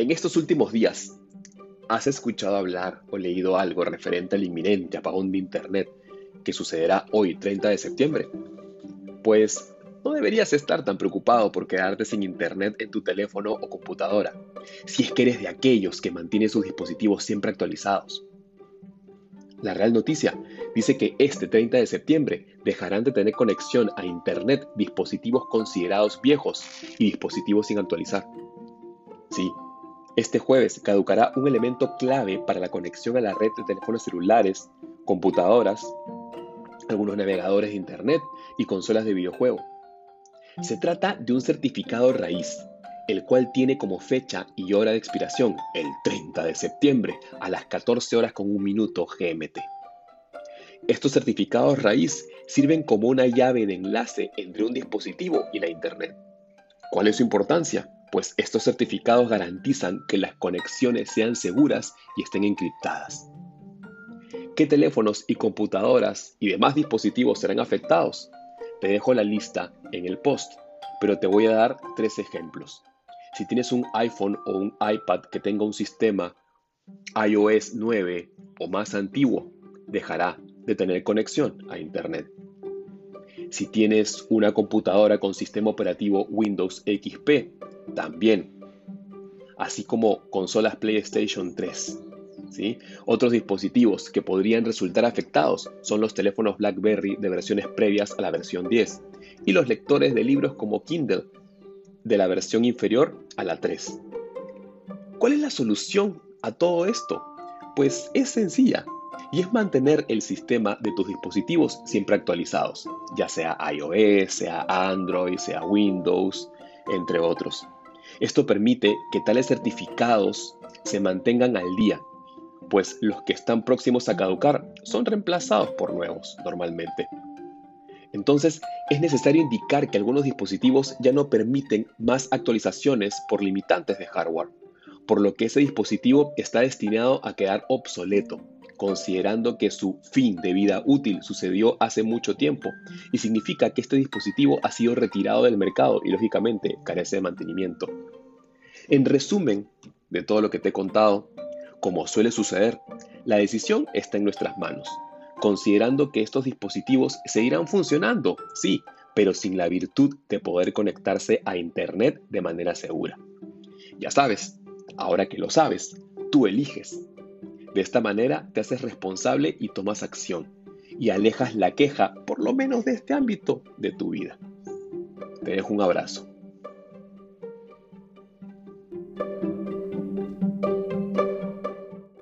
En estos últimos días, ¿has escuchado hablar o leído algo referente al inminente apagón de Internet que sucederá hoy, 30 de septiembre? Pues no deberías estar tan preocupado por quedarte sin Internet en tu teléfono o computadora, si es que eres de aquellos que mantienen sus dispositivos siempre actualizados. La Real Noticia dice que este 30 de septiembre dejarán de tener conexión a Internet dispositivos considerados viejos y dispositivos sin actualizar. Sí, este jueves caducará un elemento clave para la conexión a la red de teléfonos celulares, computadoras, algunos navegadores de Internet y consolas de videojuego. Se trata de un certificado raíz, el cual tiene como fecha y hora de expiración el 30 de septiembre a las 14 horas con un minuto GMT. Estos certificados raíz sirven como una llave de enlace entre un dispositivo y la Internet. ¿Cuál es su importancia? Pues estos certificados garantizan que las conexiones sean seguras y estén encriptadas. ¿Qué teléfonos y computadoras y demás dispositivos serán afectados? Te dejo la lista en el post, pero te voy a dar tres ejemplos. Si tienes un iPhone o un iPad que tenga un sistema iOS 9 o más antiguo, dejará de tener conexión a Internet. Si tienes una computadora con sistema operativo Windows XP, también. Así como consolas PlayStation 3. ¿sí? Otros dispositivos que podrían resultar afectados son los teléfonos BlackBerry de versiones previas a la versión 10 y los lectores de libros como Kindle de la versión inferior a la 3. ¿Cuál es la solución a todo esto? Pues es sencilla y es mantener el sistema de tus dispositivos siempre actualizados, ya sea iOS, sea Android, sea Windows, entre otros. Esto permite que tales certificados se mantengan al día, pues los que están próximos a caducar son reemplazados por nuevos normalmente. Entonces, es necesario indicar que algunos dispositivos ya no permiten más actualizaciones por limitantes de hardware, por lo que ese dispositivo está destinado a quedar obsoleto, considerando que su fin de vida útil sucedió hace mucho tiempo y significa que este dispositivo ha sido retirado del mercado y lógicamente carece de mantenimiento. En resumen de todo lo que te he contado, como suele suceder, la decisión está en nuestras manos considerando que estos dispositivos seguirán funcionando, sí, pero sin la virtud de poder conectarse a Internet de manera segura. Ya sabes, ahora que lo sabes, tú eliges. De esta manera te haces responsable y tomas acción, y alejas la queja, por lo menos de este ámbito, de tu vida. Te dejo un abrazo.